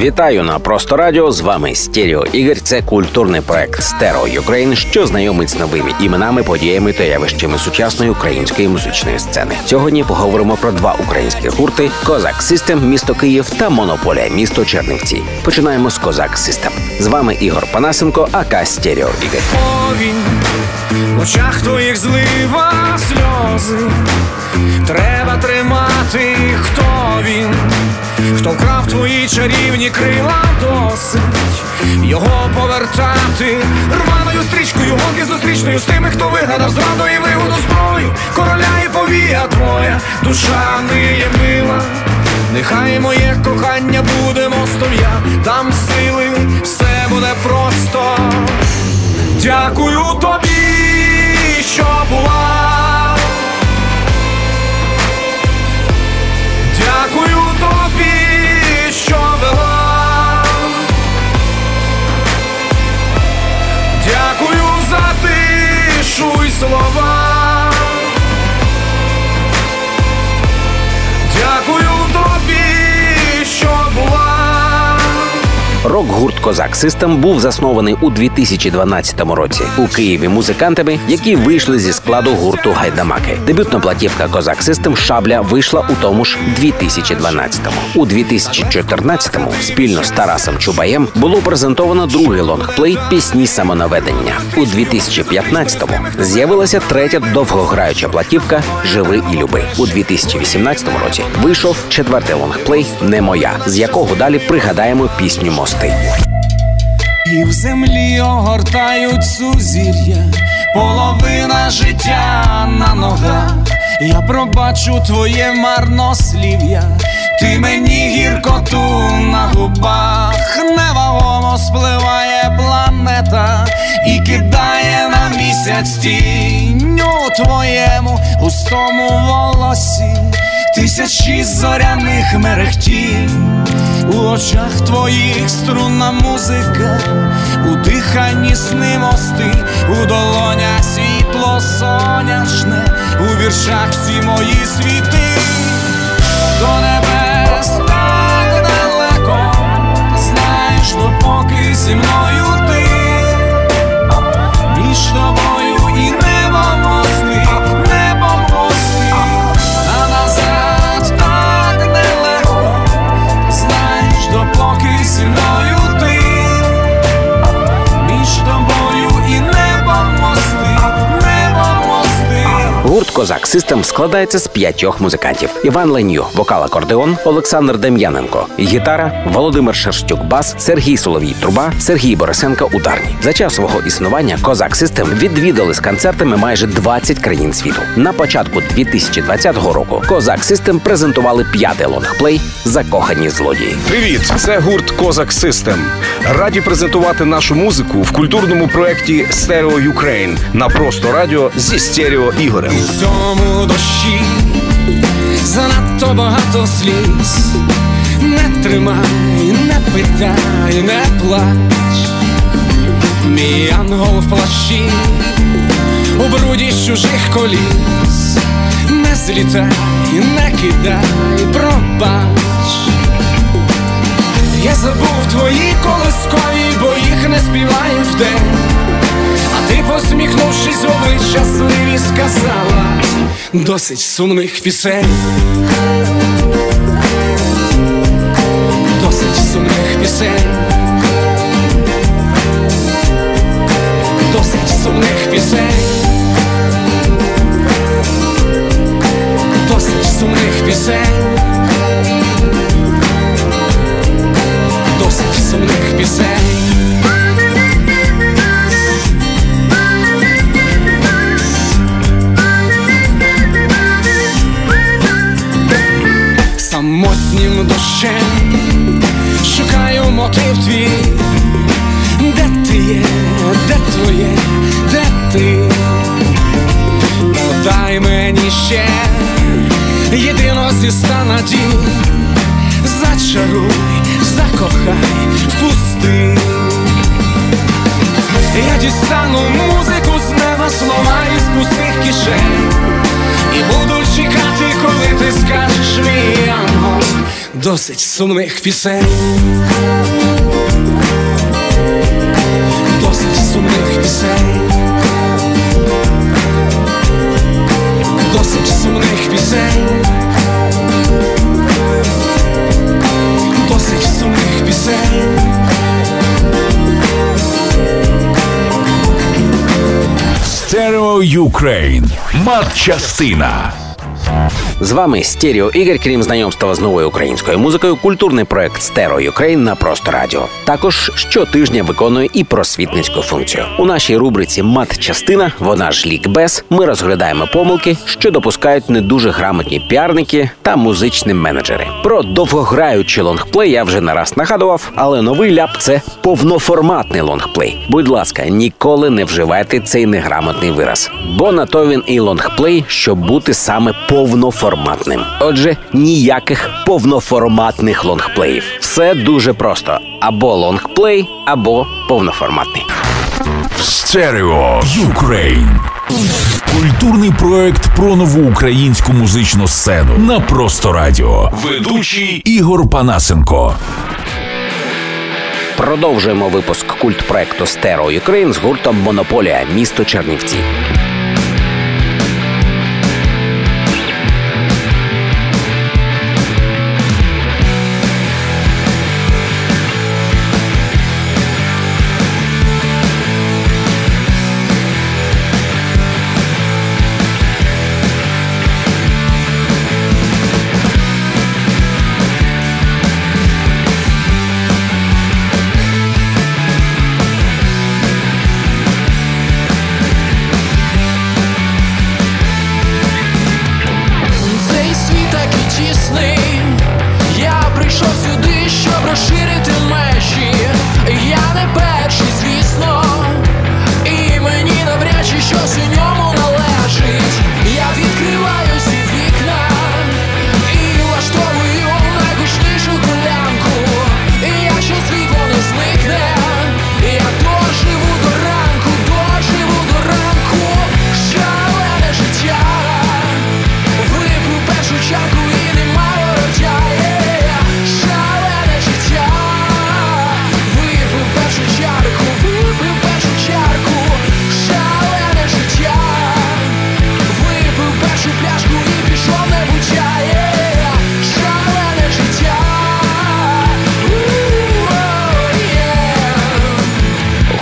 Вітаю на просто радіо. З вами Стерео Ігор. Це культурний проект Stereo Ukraine, що знайомить з новими іменами, подіями та явищами сучасної української музичної сцени. Сьогодні поговоримо про два українські гурти: Kozak System, місто Київ та Монополія, місто Чернівці. Починаємо з Kozak System. З вами Ігор Панасенко, АК Стерео Ігор. Повінь, в очах твоїх злива сльози. Треба тримати, твої чарівні крила досить його повертати рваною стрічкою, гонки зустрічною з тими, хто вигадав зраду і вигоду зброю, короля і повія твоя, душа не є мила. Нехай моє кохання буде мостом, я дам сили, все буде просто. Дякую тобі, що була. Рок-гурт Kozak System був заснований у 2012 році у Києві музикантами, які вийшли зі складу гурту Гайдамаки. Дебютна платівка Kozak System Шабля вийшла у тому ж 2012-му. У 2014-му спільно з Тарасом Чубаєм було презентовано другий лонгплей пісні самонаведення. У 2015-му з'явилася третя довгограюча платівка Живи і люби. У 2018 році вийшов четвертий лонгплей Не моя, з якого далі пригадаємо пісню Мости. І в землі огортають сузір'я, половина життя на ногах. Я пробачу твоє марнослів'я, ти мені гіркоту на губах, невагомо спливає планета і кидає на місяць тінь. У твоєму густому волосі, тисячі зоряних мерехтів, У очах твоїх струнна музика, у диханні сни мости, у долонях світло соняшне, у віршах всі мої світи, Kozak System складається з п'ятьох музикантів: Іван Леньо, вокал акордеон, Олександр Дем'яненко, гітара, Володимир Шерстюк, бас, Сергій Соловій, труба, Сергій Борисенко, ударні. За час свого існування Kozak System відвідали з концертами майже 20 країн світу. На початку 2020 року Kozak System презентували п'ятий лонгплей Закохані злодії. Привіт, це гурт Kozak System. Раді презентувати нашу музику в культурному проєкті Stereo Ukraine на просто радіо зі стерео Ігорем. В цьому дощі занадто багато сліз. Не тримай, не питай, не плач. Мій ангел в плащі у бруді чужих коліс. Не злітай, не кидай, пробач. Я забув твої колискові, бо їх не співаю вдень. А ти, посміхнувшись обличчя щасливі, сказала досить сумних пісень. Досить сумних пісень. Досить сумних пісень. Київ твій, де ти є, де твоє, де ти, дай мені ще єдино зі ста надій, зачаруй, закохай, впусти. Я дістану музику з неба слова із пустих кишень. Досить сумних пісень Досить сумних пісень Досить сумних пісень Досить сумних пісень Stereo Ukraine. Матчастина. З вами Стерео Ігор, крім знайомства з новою українською музикою, культурний проект Stereo Ukraine на просто радіо. Також щотижня виконує і просвітницьку функцію. У нашій рубриці Мат-частина, вона ж лікбез. Ми розглядаємо помилки, що допускають не дуже грамотні піарники та музичні менеджери. Про довгограючий лонгплей я вже не раз нагадував, але новий ляп це повноформатний лонгплей. Будь ласка, ніколи не вживайте цей неграмотний вираз, бо на то він і лонгплей, щоб бути саме повноформатним. Отже, ніяких повноформатних лонгплеїв. Все дуже просто: або лонгплей, або повноформатний. Stereo Ukraine. Культурний проект про нову українську музичну сцену на просто радіо. Ведучий Ігор Панасенко. Продовжуємо випуск культ проекту Stereo Ukraine з гуртом Монополія, місто Чернівці. shitting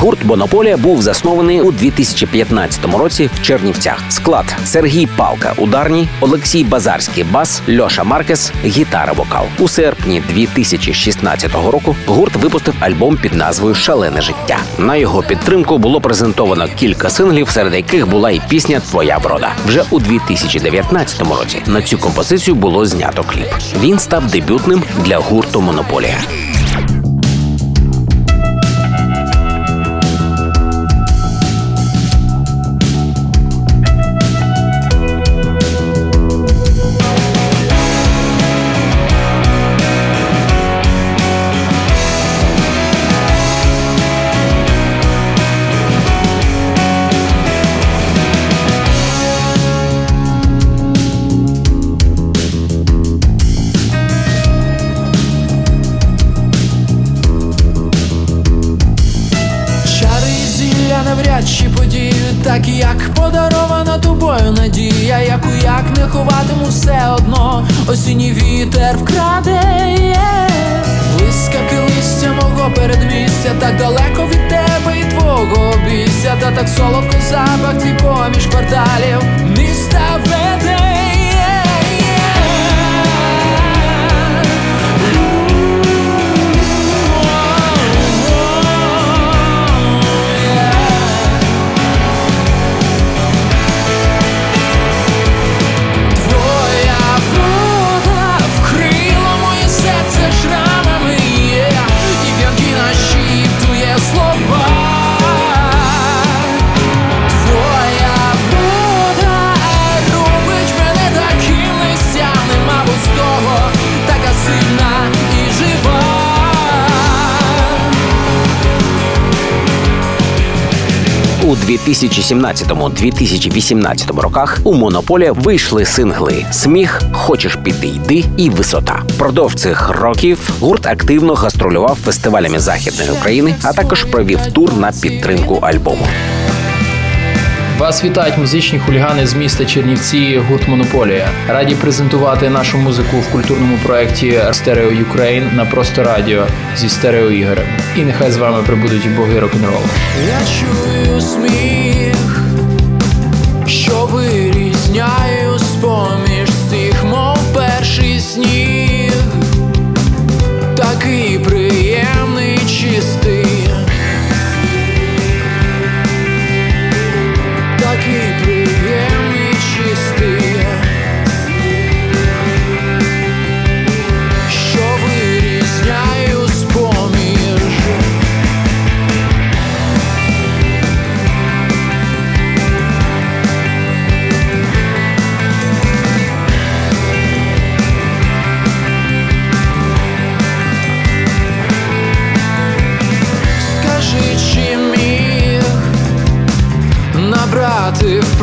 Гурт Монополія був заснований у 2015 році в Чернівцях. Склад Сергій Палка ударні, Олексій Базарський бас, Льоша Маркес, гітара вокал. У серпні 2016 року гурт випустив альбом під назвою Шалене життя. На його підтримку було презентовано кілька синглів, серед яких була і пісня Твоя врода. Вже у 2019 році на цю композицію було знято кліп. Він став дебютним для гурту Монополія. Надія, як не ховатиму все одно, осінній вітер вкраде, yeah. Вискаки листя мого передмістя, так далеко від тебе і твого обійстя, та так солодко запах твій поміж кварталів, міста веде. У 2017-2018 роках у монополія вийшли сингли Сміх, Хочеш піти йди і висота. Продовж цих років гурт активно гастролював фестивалями західної України, а також провів тур на підтримку альбому. Вас вітають музичні хулігани з міста Чернівці, гурт Монополія. Раді презентувати нашу музику в культурному проєкті Stereo Ukraine на просто радіо зі стерео ігорем. І нехай з вами прибудуть боги рок-н-ролу. Я чую сміх, що вирізняю з-поміж всіх, мов перший сніг, набрати в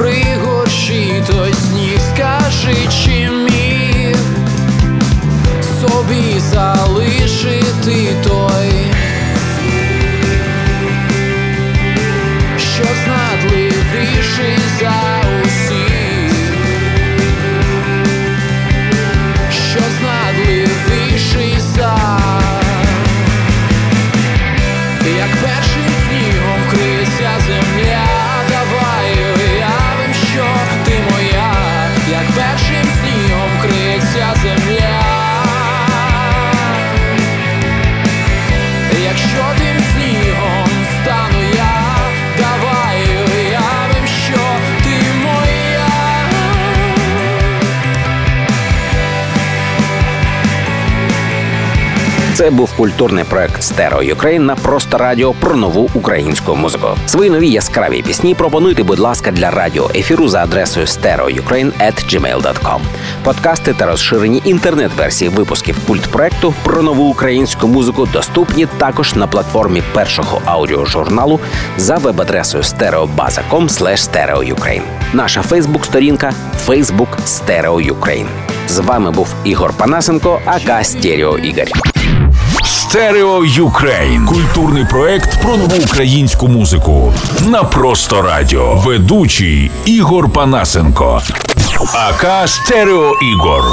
Це був культурний проект Stereo Ukraine на просто радіо про нову українську музику. Свої нові яскраві пісні пропонуйте, будь ласка, для радіо ефіру за адресою stereoukraine.gmail.com. Подкасти та розширені інтернет-версії випусків культпроекту про нову українську музику доступні також на платформі першого аудіожурналу за веб-адресою stereobaza.com stereoukraine. Наша Фейсбук-сторінка Facebook Stereo Ukraine. З вами був Ігор Панасенко, aka Стерео Ігор. Stereo Ukraine. Культурний проект про нову українську музику. На просто радіо. Ведучий Ігор Панасенко. aka Стерео Ігор.